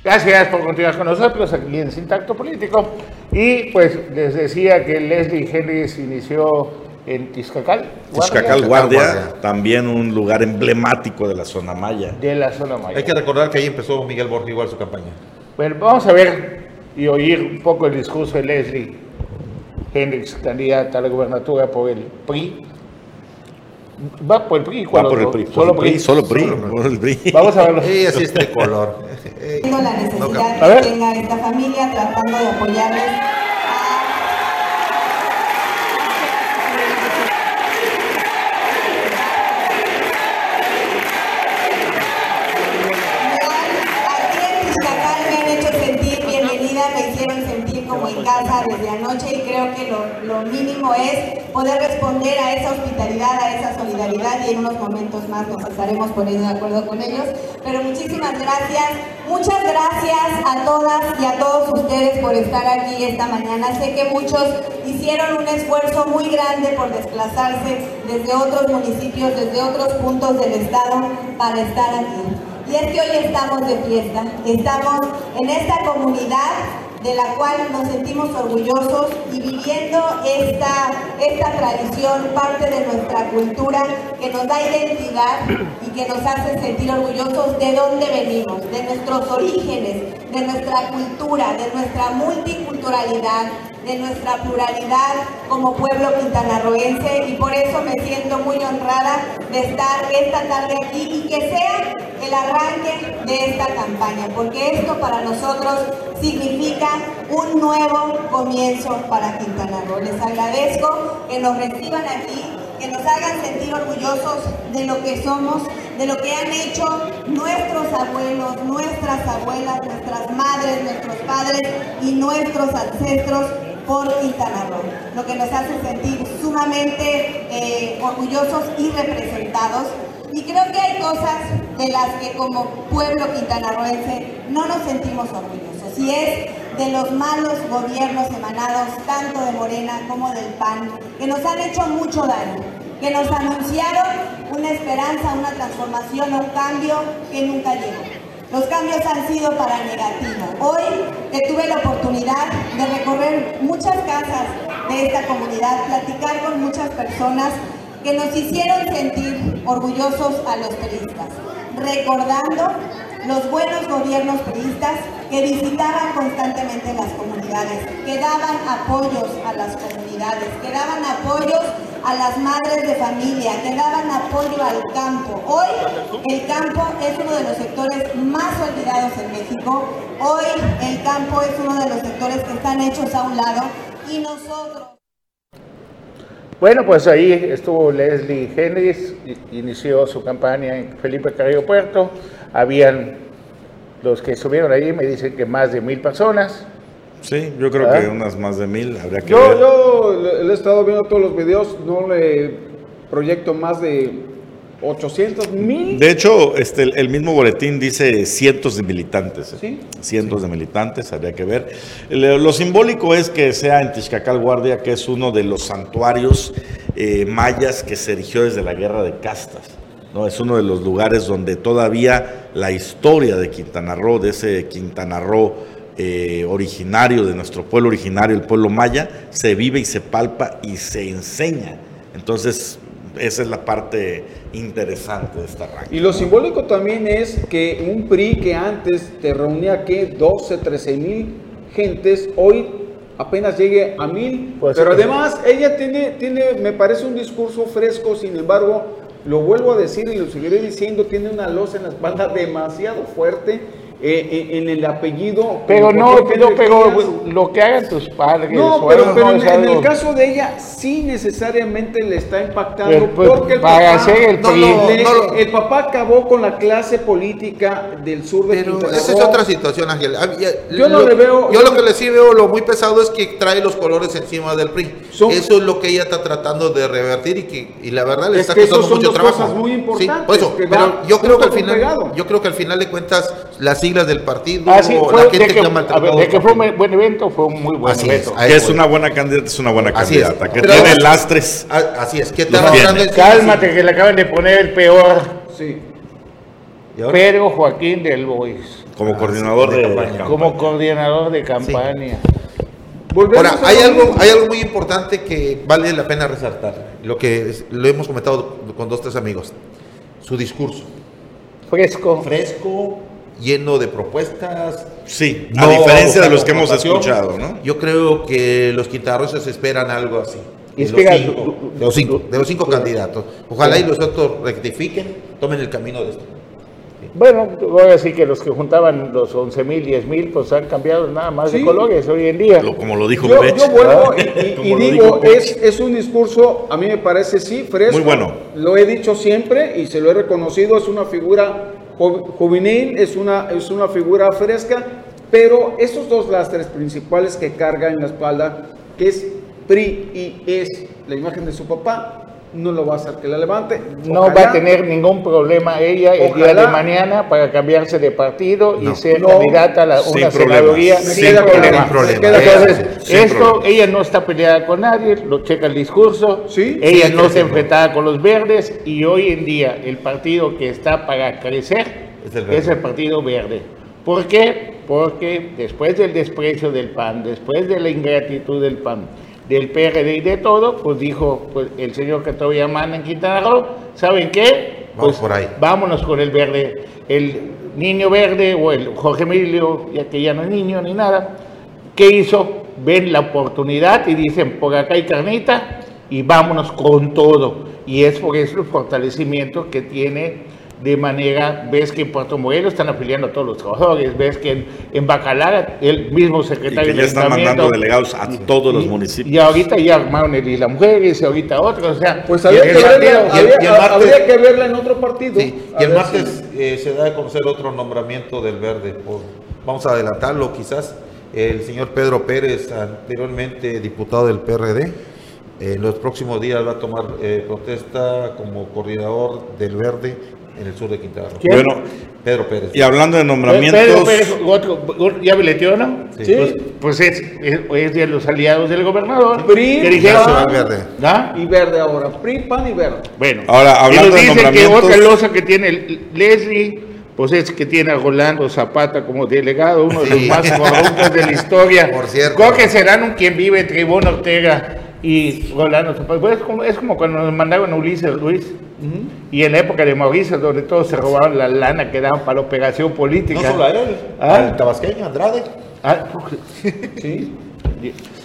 Gracias por continuar con nosotros aquí en Sintacto Político. Y pues les decía que Leslie Henry se inició en Tizcacal, Tizcacal Guardia, Guardia, Guardia. también un lugar emblemático de la zona maya. de la zona Hay mayor. que recordar que ahí empezó Miguel Borja igual su campaña. Bueno, vamos a ver y oír un poco el discurso de Leslie Hendricks, candidata a la gubernatura por el PRI. Va por el PRI, Va ¿cuál por el? PRI, Solo PRI, solo PRI, por el PRI. Vamos a verlo. Sí es tricolor. Eh, Entiendo la necesidad que tenga esta familia tratando de apoyarles casa desde anoche y creo que lo, lo mínimo es poder responder a esa hospitalidad, a esa solidaridad y en unos momentos más nos estaremos poniendo de acuerdo con ellos. Pero muchísimas gracias, muchas gracias a todas y a todos ustedes por estar aquí esta mañana. Sé que muchos hicieron un esfuerzo muy grande por desplazarse desde otros municipios, desde otros puntos del estado para estar aquí. Y es que hoy estamos de fiesta, estamos en esta comunidad de la cual nos sentimos orgullosos y viviendo esta, esta tradición, parte de nuestra cultura que nos da identidad y que nos hace sentir orgullosos de dónde venimos, de nuestros orígenes, de nuestra cultura, de nuestra multiculturalidad, de nuestra pluralidad como pueblo quintanarroense. Y por eso me siento muy honrada de estar esta tarde aquí y que sea el arranque de esta campaña, porque esto para nosotros significa un nuevo comienzo para Quintana Roo. Les agradezco que nos reciban aquí, que nos hagan sentir orgullosos de lo que somos, de lo que han hecho nuestros abuelos, nuestras abuelas, nuestras madres, nuestros padres y nuestros ancestros por Quintana Roo, lo que nos hace sentir sumamente eh, orgullosos y representados. Y creo que hay cosas de las que como pueblo quintanarroense no nos sentimos orgullosos. Y es de los malos gobiernos emanados tanto de Morena como del PAN, que nos han hecho mucho daño, que nos anunciaron una esperanza, una transformación, un cambio que nunca llegó. Los cambios han sido para negativo. Hoy tuve la oportunidad de recorrer muchas casas de esta comunidad, platicar con muchas personas que nos hicieron sentir orgullosos a los turistas, recordando los buenos gobiernos periodistas que visitaban constantemente las comunidades, que daban apoyos a las comunidades, que daban apoyos a las madres de familia, que daban apoyo al campo. Hoy el campo es uno de los sectores más olvidados en México. Hoy el campo es uno de los sectores que están hechos a un lado y nosotros... Bueno, pues ahí estuvo Leslie Henrys, inició su campaña en Felipe Carrillo Puerto. Habían los que estuvieron ahí, me dicen que más de mil personas. Sí, yo creo ¿Ah? que unas más de mil, habría que Yo, ver. yo le he estado viendo todos los videos, no le proyecto más de 800 mil. De hecho, este, el, mismo boletín dice cientos de militantes. ¿eh? Sí. Cientos de militantes, habría que ver. Lo simbólico es que sea en Tixcacal Guardia, que es uno de los santuarios eh, mayas que se erigió desde la guerra de castas. ¿no? Es uno de los lugares donde todavía la historia de Quintana Roo, de ese Quintana Roo eh, originario, de nuestro pueblo originario, el pueblo maya, se vive y se palpa y se enseña. Entonces, esa es la parte interesante de esta arranque. Y lo simbólico también es que un PRI que antes te reunía que 12, 13 mil gentes, hoy apenas llegue a mil. Pues Pero sí. además ella tiene, tiene, me parece un discurso fresco, sin embargo, lo vuelvo a decir y lo seguiré diciendo, tiene una losa en la espalda demasiado fuerte eh, en, en el apellido. Pero no, pero Díaz. lo que hagan tus padres. No, pero, pero no en, en el caso de ella sí necesariamente le está impactando Pero, pues, porque el para papá, hacer el No, no, le- no. el papá acabó con la clase política del sur de Pero Quintana esa es otra situación, Ángel. Ah, ya- Yo no le veo- Yo lo que le sí veo lo muy pesado es que trae los colores encima del PRI. Son- eso es lo que ella está tratando de revertir y que y la verdad le Es está costando mucho dos trabajo. cosas muy importantes, Sí, por eso, pero yo creo que al final pegado. yo creo que al final de cuentas las siglas del partido Ah, sí, fue- la de gente que, que, ha ver, de que fue un buen evento, fue un muy buen Así es, evento. a Que es una buena candidata, es una buena Así es. candidata. Que Pero tiene lastres. Así es, que está el- Cálmate, que le acaban de poner el peor Sí. Pedro Joaquín del Bois Como Ah, coordinador sí, de, de campaña. como coordinador de campaña. Volvemos Ahora, hay algo, hay algo muy importante que vale la pena resaltar, lo que es- lo hemos comentado con dos, tres amigos. Su discurso, Fresco. fresco, lleno de propuestas. Sí, a diferencia de los que hemos escuchado, ¿no? Yo creo que los quintarrosos esperan algo así. Y De los, cinco, de los cinco, de los cinco candidatos. Ojalá y los otros rectifiquen, tomen el camino de esto. Bueno, voy a decir que los que juntaban los 11 mil, 10 mil, pues han cambiado nada más de Sí. colores hoy en día. Lo- como lo dijo Yo, Pech. yo vuelvo y, digo, es, es un discurso, a mí me parece sí, fresco. Muy bueno. Lo he dicho siempre y se lo he reconocido, es una figura juvenil, es una, es una figura fresca, pero esos dos lastres principales que carga en la espalda, que es PRI y es la imagen de su papá, no lo va a hacer que la levante. No Ojalá. va a tener ningún problema ella el día Ojalá. de mañana para cambiarse de partido y No. ser No. candidata a la, Sin una senaduría sin problema. Entonces, esto, problema. ella no está peleada con nadie, lo checa el discurso, Sí, ella sí, no sí. enfrentada con los verdes y hoy en día el partido que está para crecer Es el es el partido verde. ¿Por qué? Porque después del desprecio del PAN, después de la ingratitud del PAN, del PRD y de todo, pues dijo pues, el señor que todavía manda en Quintana Roo, ¿saben qué? Vamos Pues por ahí. vámonos con el verde. El niño verde o el Jorge Emilio, ya que ya no es niño ni nada, ¿qué hizo? Ven la oportunidad y dicen, por acá hay carnita y vámonos con todo. Y es por eso el fortalecimiento que tiene de manera, ves que en Puerto Morelos están afiliando a todos los trabajadores, ves que en, en Bacalar el mismo Y secretario que ya están mandando delegados a todos los y- municipios. Y ahorita ya armaron el Isla Mujeres, y ahorita otro, o sea, Pues y habría que, verla, partido- y el- habría- y el martes- habría que verla en otro partido. Sí, y el martes eh, se da a conocer otro nombramiento del verde. por- vamos a adelantarlo quizás. El señor Pedro Pérez, anteriormente diputado del PRD, en los próximos días va a tomar eh, protesta como coordinador del verde en el sur de Quintana Roo. ¿Quién? Bueno, Pedro Pérez. y hablando de Pedro nombramientos, Pérez, otro- ¿ya billeteó, no? Sí. Pues, pues es, es, es de los aliados del gobernador. PRI, que dijeron, al verde. ¿Ah? Y verde ahora, PRI, PAN y verde. Bueno, Ahora, hablando y nos de dicen que nombramientos- otra losa que tiene Leslie, pues es que tiene a Rolando Zapata como delegado, uno de los Sí. más corruptos de la historia. Por cierto. Creo que serán un quien vive entre Ivonne Ortega y. Pues es, como, es como cuando nos mandaron a Ulises Luis. Y en la época de Mauricio, donde todos se robaban la lana que daban para la operación política. No solo a él, ¿Ah? al tabasqueño, Andrade. Ah, Sí.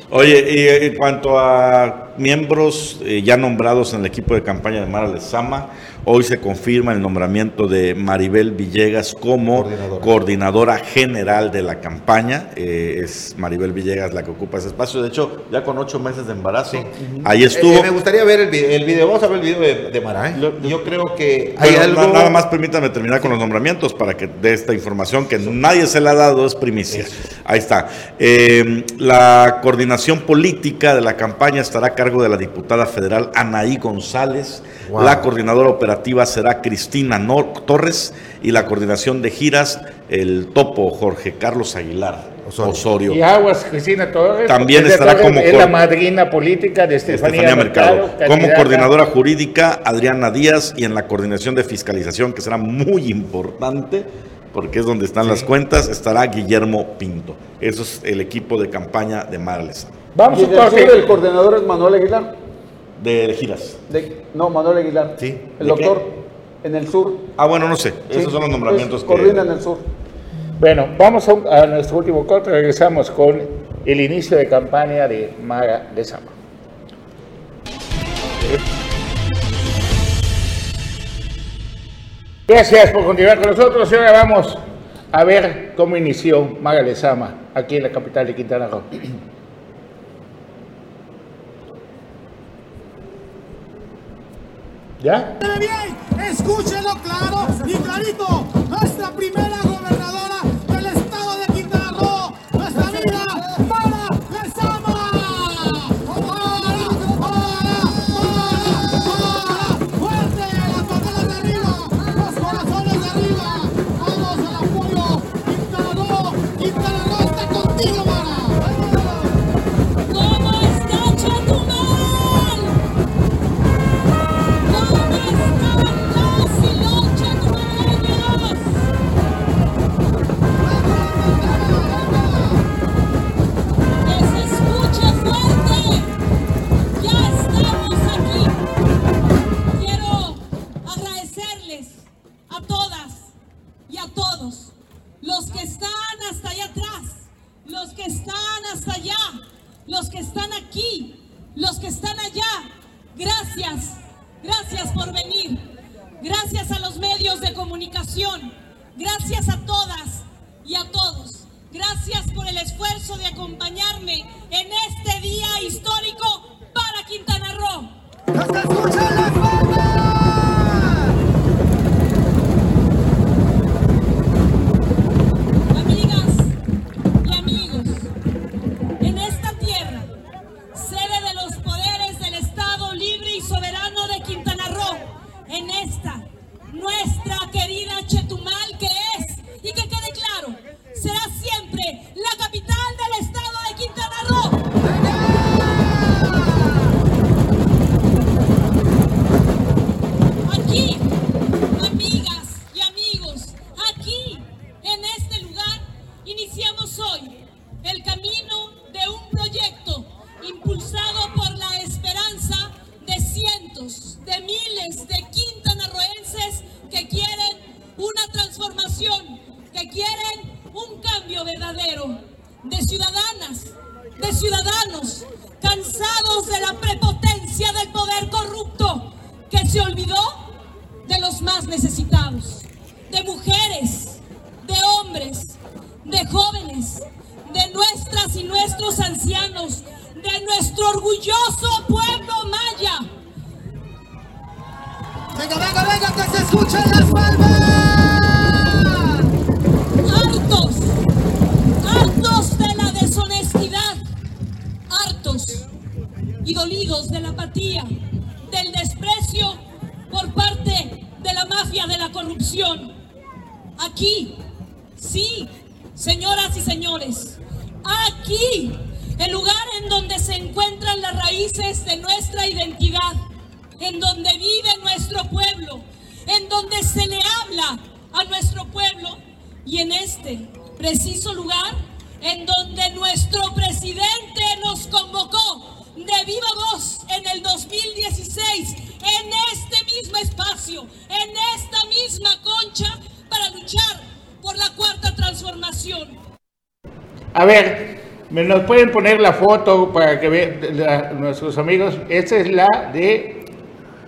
Oye, y en cuanto a miembros eh, ya nombrados en el equipo de campaña de Mara Lezama, hoy se confirma el nombramiento de Maribel Villegas como Coordinadora. coordinadora, general de la campaña. Eh, es Maribel Villegas la que ocupa ese espacio. De hecho, ya con ocho meses de embarazo, ahí estuvo. Eh, me gustaría ver el video, el video. Vamos a ver el video de, de Mara. Yo creo que hay algo. na- Nada más permítame terminar con los nombramientos para que dé esta información que nadie se la ha dado, es primicia. Ahí está. La coordinación política de la campaña estará a cargo de la diputada federal Anaí González. Wow. La coordinadora operativa será Cristina Nor- Torres y la coordinación de giras el topo Jorge Carlos Aguilar Osorio. Osorio. Y Aguas, Cristina Torres. También estará Torres como Es la madrina política de Estefanía, Estefanía Mercado, como candidata. coordinadora jurídica Adriana Díaz y en la coordinación de fiscalización que será muy importante porque es donde están las cuentas estará Guillermo Pinto. Eso es el equipo de campaña de Marles Vamos Y a un el sur corte. el coordinador es Manuel Aguilar. de giras. De- no, Manuel Aguilar. Sí. El ¿De doctor en el sur. Ah, bueno, no sé. Sí. Esos son los nombramientos Es- que Coordina en el sur. Bueno, vamos a, un- a nuestro último corte. Regresamos con el inicio de campaña de Mara de Sama. Gracias por continuar con nosotros. Y ahora vamos a ver cómo inició Mara Lezama aquí en la capital de Quintana Roo. ¿Ya? bien, escúchelo claro y clarito. Nuestra primera transformación. A ver, ¿me nos pueden poner la foto para que vean la- nuestros amigos? Esta es la de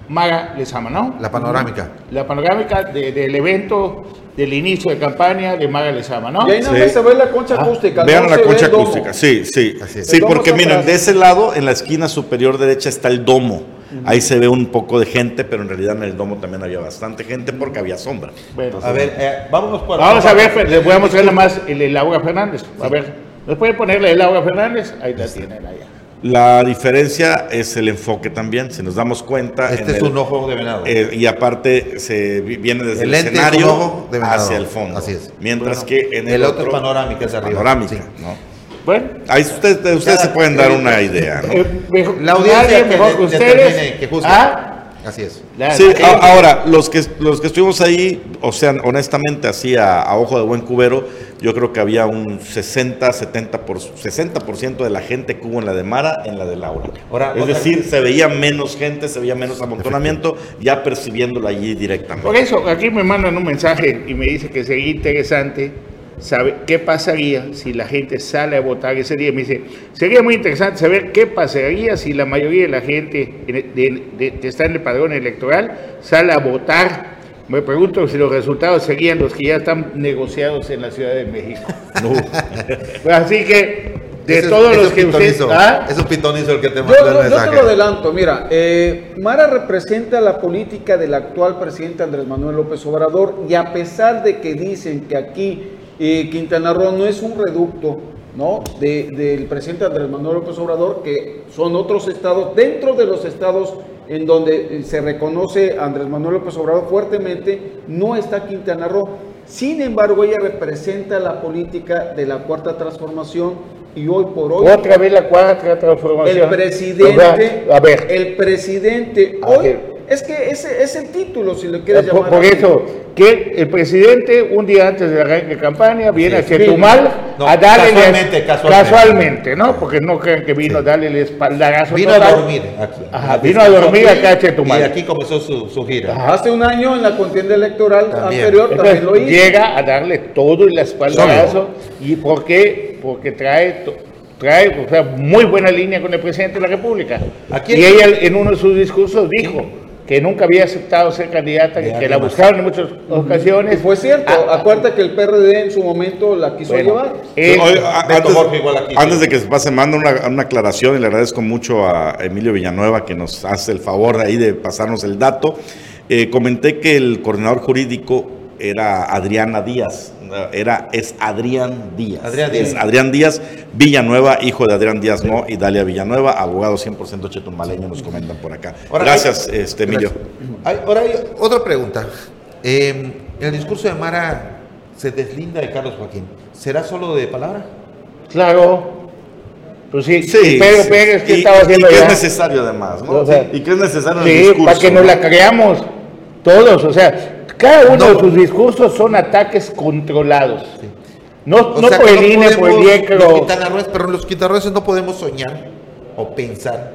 Maga Lezama, ¿no? La panorámica. La panorámica de- del evento del inicio de campaña de Maga Lezama, ¿no? Y ahí no Sí. se ve la concha acústica. Vean no la concha acústica, sí, sí. Sí, porque miren, de ese lado, en la esquina superior derecha está el domo. Ahí se ve un poco de gente, pero en realidad en el domo también había bastante gente porque había sombra. Bueno. A ver, eh, vámonos por Vamos a ver, les voy a mostrar nada más el de Laura Fernández. A ver, ¿nos pueden ponerle de Laura Fernández? Ahí la tienen allá. La diferencia es el enfoque también, si nos damos cuenta. Este en es el- un ojo de venado. eh, y aparte se vi- viene desde El el, lente es un escenario ojo de venado. hacia el fondo. Así es. Mientras Bueno, que en el, el otro es panorámica, es arriba. Panorámica, Sí. ¿no? Bueno, Ahí ustedes, ustedes se pueden dar una idea, ¿no? eh, mejor- La audiencia mejor que ustedes. que juzgue. Ah, Así es. la- Sí, la a- gente- ahora, los que, los que estuvimos ahí, o sea, honestamente, así a, a ojo de buen cubero, yo creo que había un 60, 70 por, 60% de la gente que hubo en la de Mara en la de Laura. Ahora, es otra- decir, se veía menos gente, se veía menos amontonamiento, ya percibiéndolo allí directamente. Por eso, aquí me mandan un mensaje y me dice que sería interesante saber qué pasaría si la gente sale a votar ese día. Me dice, sería muy interesante saber qué pasaría si la mayoría de la gente que está en el padrón electoral sale a votar. Me pregunto si los resultados serían los que ya están negociados en la Ciudad de México. Así que, de Ese todos ese los es que usted... pitonizo. ¿Ah? Es un pitonizo el que te Yo, mandó el yo- yo te mensaje. lo adelanto, mira, eh, Mara representa la política del actual presidente Andrés Manuel López Obrador y a pesar de que dicen que aquí eh, Quintana Roo no es un reducto ¿no? De- del presidente Andrés Manuel López Obrador, que son otros estados, dentro de los estados en donde eh, se reconoce a Andrés Manuel López Obrador fuertemente, no está Quintana Roo. Sin embargo, ella representa la política de la cuarta transformación y hoy por hoy Otra vez la cuarta transformación. el presidente, A ver, el presidente, A hoy. Es que ese es el título, si lo quieres por, llamar por así. eso, que el presidente un día antes del arranque de campaña viene a. Chetumal No, a darle casualmente, casualmente. casualmente, ¿no? Porque no crean que vino a darle el espaldarazo Vino total. a dormir aquí. Ajá, vino a dormir acá a Chetumal. Y aquí comenzó su, su gira. Hace un año en la contienda electoral También. anterior Entonces, también lo hizo. llega a darle todo el espaldarazo. ¿Y por qué? Porque trae, to- trae o sea, muy buena línea con el presidente de la República. Aquí- y ella en uno de sus discursos dijo que nunca había aceptado ser candidata, que, que la buscaron en muchas ocasiones. Y fue cierto, Ah, acuérdate que el PRD en su momento la quiso bueno, llevar. oye, antes, Jorge igual aquí, antes sí. de que se pase, mando una, una aclaración y le agradezco mucho a Emilio Villanueva que nos hace el favor ahí de pasarnos el dato. Eh, comenté que el coordinador jurídico era Adriana Díaz, era, es Adrián Díaz. Adrián Díaz. Es Adrián Díaz Villanueva, hijo de Adrián Díaz Mo y Dalia Villanueva, abogado 100% chetumaleño, nos comentan por acá. Ahora, Gracias, hay- este Emilio. Hay- ahora hay otra pregunta. Eh, el discurso de Mara se deslinda de Carlos Joaquín. ¿Será solo de palabra? Claro. Pues sí, Sí, Pedro sí. Pérez, ¿qué y, estaba haciendo y que es necesario además, ¿no? O sea, y que es necesario en el Sí, discurso. para que nos ¿no? la creamos todos, o sea, cada uno No. de sus discursos son ataques controlados. No, no sea, por el INE, por el podemos- IECRO. Pero los quintanarroenses no podemos soñar o pensar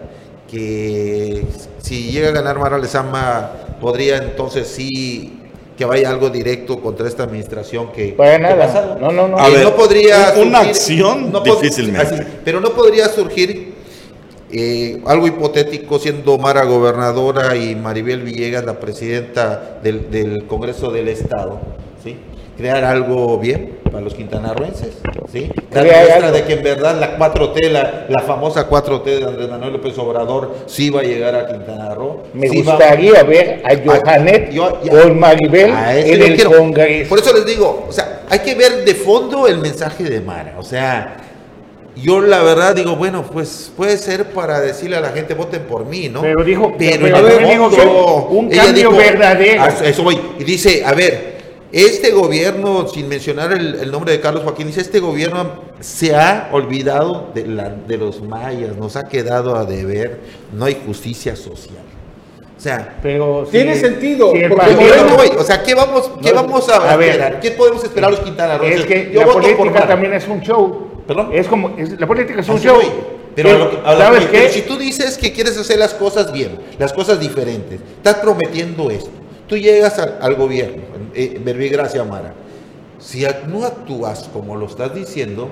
que si llega a ganar Mara Lezama, podría entonces sí que vaya algo directo contra esta administración que Para nada. No, no, no. A Que ver, no podría un- una acción, difícilmente. así, pero no podría surgir eh, algo hipotético siendo Mara gobernadora y Maribel Villegas la presidenta del, del Congreso del Estado, ¿sí? Crear algo bien para los quintanarroenses, ¿sí? Dar muestra de que en verdad la 4T, la, la famosa 4T de Andrés Manuel López Obrador, sí va a llegar a Quintana Roo. Me sí va- gustaría ver a Johanet yo- ya- con Maribel en yo el quiero. Congreso. Por eso les digo, o sea, hay que ver de fondo el mensaje de Mara. O sea, yo la verdad digo, bueno, pues puede ser para decirle a la gente, voten por mí, ¿no? Pero dijo- pero dijo un cambio verdadero. a eso- voy. Y dice, a ver, este gobierno, sin mencionar el, el nombre de Carlos Joaquín, dice, este gobierno se ha olvidado de, la- de los mayas, nos ha quedado a deber, no hay justicia social. O sea, Pero Tiene si- sentido, si partido- voy. O sea, ¿qué vamos, qué No, vamos a, a ver. esperar? ¿Qué podemos esperar los quintanarroenses? es que Yo la política también es un show. ¿Perdón? Es como, es- la política es un Así show. voy. Pero, a lo que- a lo ¿sabes que- qué? si tú dices que quieres hacer las cosas bien, las cosas diferentes, estás prometiendo esto. Tú llegas al, al gobierno, eh, Gracia Amara. Si no actúas como lo estás diciendo,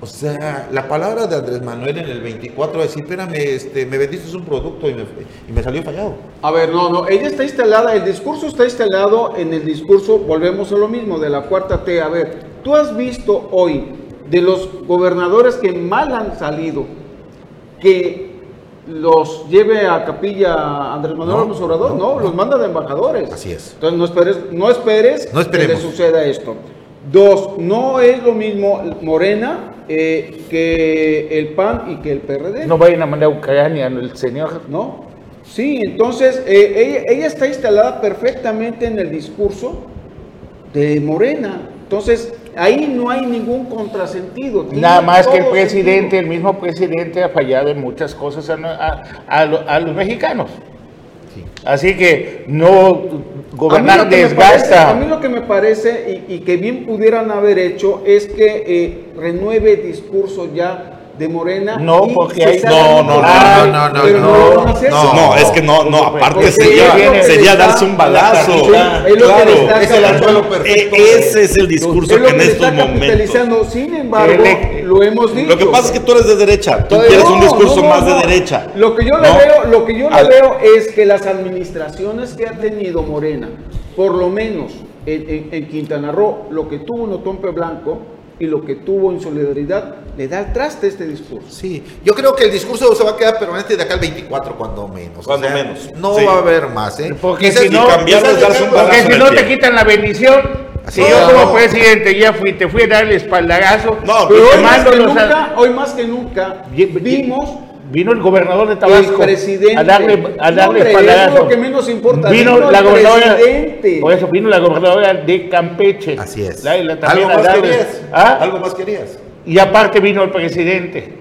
o sea, la palabra de Andrés Manuel en el 24 va a decir, espérame, este, me vendiste un producto y me, y me salió fallado. A ver, no, no, ella está instalada, el discurso está instalado en el discurso, volvemos a lo mismo, de la cuarta T. A ver, tú has visto hoy de los gobernadores que mal han salido, que los lleve a capilla Andrés Manuel No, López Obrador, no, no, los manda de embajadores. Así es. Entonces no esperes, no esperes No que le suceda esto. Dos, no es lo mismo Morena eh, que el PAN y que el PRD. No vayan a mandar a Ucrania al señor. ¿no? Sí, entonces eh, ella, ella está instalada perfectamente en el discurso de Morena. Entonces, ahí no hay ningún contrasentido. tiene Nada más que el presidente, sentido. el mismo presidente ha fallado en muchas cosas a, a- a lo- a los mexicanos. Así que no A gobernar parece- desgasta. a mí lo que me parece y, y que bien pudieran haber hecho es que eh, renueve el discurso ya de Morena. No, porque hay- No, no, no, no, no, no, no. No, es que no, no, aparte sería, darse un balazo. Es el anzuelo perfecto. Ese es el discurso que en estos momentos. Sin embargo, lo hemos dicho. Lo que pasa es que tú eres de derecha, tú quieres un discurso más de derecha. Lo que yo le veo, lo que yo le veo es que las administraciones que ha tenido Morena, por lo menos en, en- en Quintana Roo, lo que tuvo en Otompe Blanco y lo que tuvo en Solidaridad, le da al traste este discurso. Sí, yo creo que el discurso se va a quedar permanente de acá al 24, cuando menos. Cuando menos, No sí. va a haber más, ¿eh? Porque si no- Porque si no el te quitan la bendición, Así si yo como No. presidente ya fui, te fui a darle espaldarazo, No, Pero te hoy más, que a- nunca, hoy más que nunca, Bien- vimos Vino el gobernador de el Tabasco presidente. a darle, a No, darle hombre, espaldarazo. eso es lo que menos importa. Vino, Vino la el gobernadora. presidente. Por eso vino la gobernadora de Campeche. Así es. La- la- también ¿Algo más darle- querías? ¿Ah? ¿Algo más querías? Y aparte vino el presidente.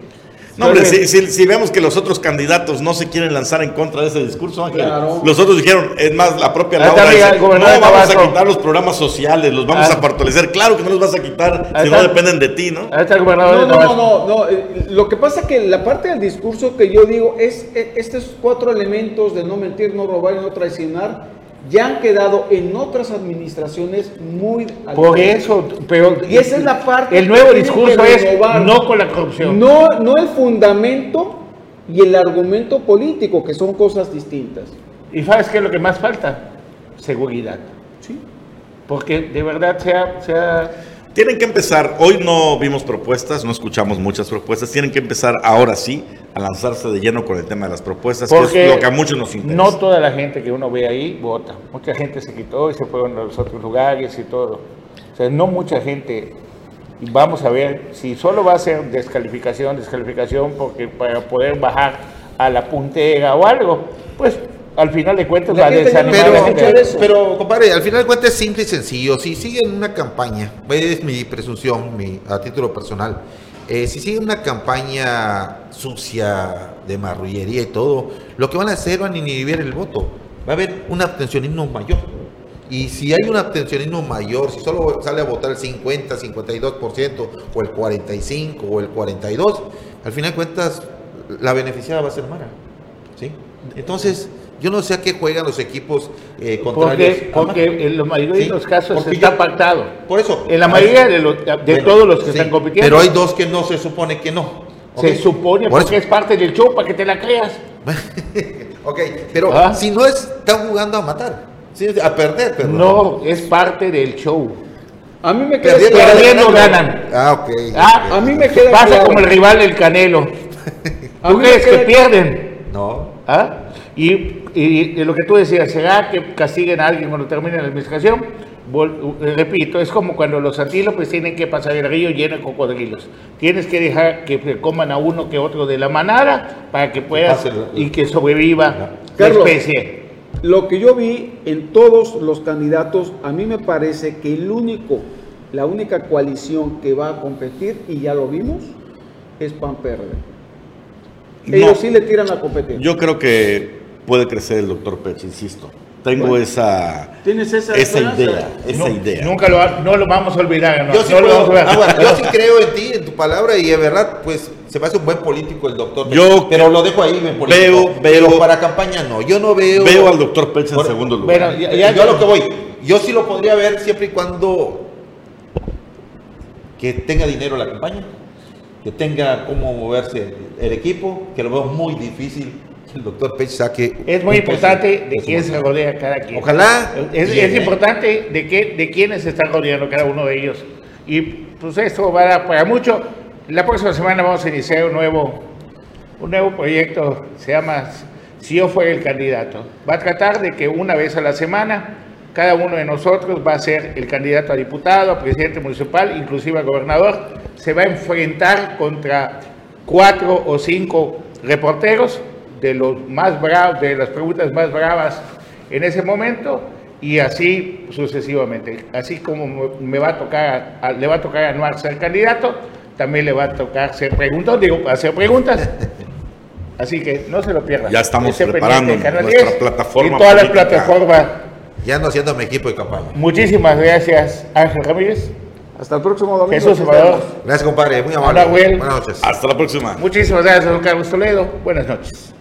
No, hombre, si, si- si vemos que los otros candidatos no se quieren lanzar en contra de ese discurso, Ángel, Claro. los otros dijeron, es más, la propia Laura mira, dice, el no vamos a Tabasco". quitar los programas sociales, los vamos Ah. a fortalecer. Claro que no los vas a quitar si no dependen de ti, ¿no? Ahí está el gobernador No, de no, no, no, no. eh, Lo que pasa es que la parte del discurso que yo digo es eh, estos cuatro elementos de no mentir, no robar y no traicionar ya han quedado en otras administraciones muy al Por eso, pero Y esa es la parte el nuevo discurso es no con la corrupción. No, no el fundamento y el argumento político, que son cosas distintas. ¿Y sabes qué es lo que más falta? Seguridad. Sí. Porque de verdad sea, sea Tienen que empezar, hoy no vimos propuestas, no escuchamos muchas propuestas, tienen que empezar ahora sí a lanzarse de lleno con el tema de las propuestas, que Porque es lo que a muchos nos interesa. no toda la gente que uno ve ahí vota. Mucha gente se quitó y se fueron a los otros lugares y todo. O sea, no mucha gente. Vamos a ver si solo va a ser descalificación, descalificación, porque para poder bajar a la puntera o algo, pues al final de cuentas La va a gente ya no desanimar a la Pero, gente. pero, compadre, al final de cuentas es simple y sencillo. Si siguen una campaña, es mi presunción, mi, a título personal, eh, si siguen una campaña sucia de marrullería y todo, lo que van a hacer van a inhibir el voto. Va a haber un abstencionismo mayor. Y si hay un abstencionismo mayor, si solo sale a votar el 50, 52%, o el 45, o el 42, al final de cuentas, la beneficiada va a ser Mara. ¿sí? Entonces, yo no sé a qué juegan los equipos eh, contrarios. Porque, porque en la mayoría Sí, de los casos porque está yo- pactado. Por eso. En la mayoría de, los- de Bueno, todos los que sí, están compitiendo. Pero hay dos que no se supone que no. Se supone Por porque eso. es parte del show para que te la creas. ok, pero ¿Ah? si no es, están jugando a matar. Sí, a perder, perdón. No, es parte del show. A mí me queda Perdiendo, claro- Perdiendo ganan. Ah, ok. Ah, a mí me queda Pasa claro. como el rival del Canelo. ¿Tú crees que pierden? No. ¿Ah? Y, y- y lo que tú decías, ¿será que castiguen a alguien cuando termine la administración? Vol- eh, repito, es como cuando los antílopes tienen que pasar el río lleno de cocodrilos. Tienes que dejar que se coman a uno que otro de la manada para que puedas y que sobreviva la Carlos. especie. Lo que yo vi en todos los candidatos, a mí me parece que el único, la única coalición que va a competir, y ya lo vimos, es PAN PRD. Ellos No. sí le tiran la competencia. Yo creo que puede crecer el doctor Pech, insisto. Tengo Bueno. esa, ¿Tienes esa, esa idea, esa Nu- idea. Nunca lo, no lo vamos a olvidar. No, Yo sí, no lo puedo- vamos a olvidar. ah, bueno, yo sí creo en ti, en tu palabra, y de verdad, pues se me hace un buen político el doctor. Yo pero lo dejo ahí, buen político. veo- pero veo- para campaña no. Yo no veo. Veo al doctor Pech en Por- segundo lugar. Bueno, ya- yo a lo que voy. Yo sí lo podría ver siempre y cuando que tenga dinero la campaña, que tenga cómo moverse el equipo, que lo veo muy difícil el doctor Pech saque. Es muy importante de su quién se rodea cada quien. Ojalá. Es, es importante de, qué, de quiénes se están rodeando cada uno de ellos. Y pues esto va a dar para mucho. La próxima semana vamos a iniciar un nuevo, un nuevo proyecto, se llama Si yo fuera el candidato. Va a tratar de que una vez a la semana cada uno de nosotros va a ser el candidato a diputado, a presidente municipal, inclusive a gobernador. Se va a enfrentar contra cuatro o cinco reporteros de los más bravos, de las preguntas más bravas en ese momento y así sucesivamente. Así como me- va a tocar, a- le va a tocar a Anuar ser candidato, también le va a tocar ser preguntón, digo, hacer preguntas. Así que no se lo pierdan. Ya estamos Esté preparando nuestra 10 plataforma Y todas las plataformas. Ya ando haciendo mi equipo de campaña. Muchísimas gracias, Ángel Ramírez. Hasta el próximo domingo. Jesús Salvador. Gracias, compadre. Muy amable. Hola, Will. Buenas noches. Hasta la próxima. Muchísimas gracias, don Carlos Toledo. Buenas noches.